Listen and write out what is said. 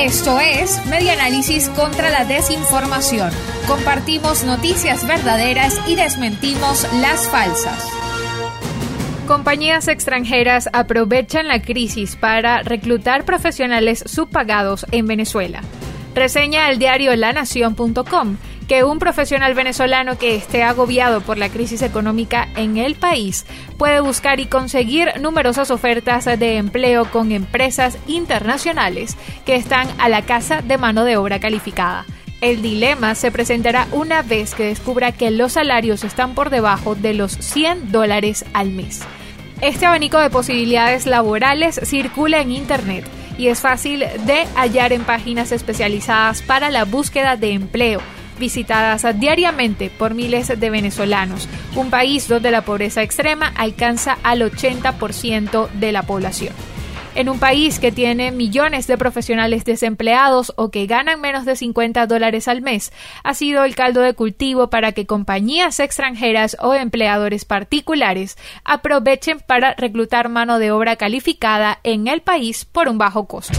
Esto es Media Análisis contra la Desinformación. Compartimos noticias verdaderas y desmentimos las falsas. Compañías extranjeras aprovechan la crisis para reclutar profesionales subpagados en Venezuela. Reseña el diario lanación.com que un profesional venezolano que esté agobiado por la crisis económica en el país puede buscar y conseguir numerosas ofertas de empleo con empresas internacionales que están a la casa de mano de obra calificada. El dilema se presentará una vez que descubra que los salarios están por debajo de los 100 dólares al mes. Este abanico de posibilidades laborales circula en Internet y es fácil de hallar en páginas especializadas para la búsqueda de empleo visitadas diariamente por miles de venezolanos, un país donde la pobreza extrema alcanza al 80% de la población. En un país que tiene millones de profesionales desempleados o que ganan menos de 50 dólares al mes, ha sido el caldo de cultivo para que compañías extranjeras o empleadores particulares aprovechen para reclutar mano de obra calificada en el país por un bajo costo.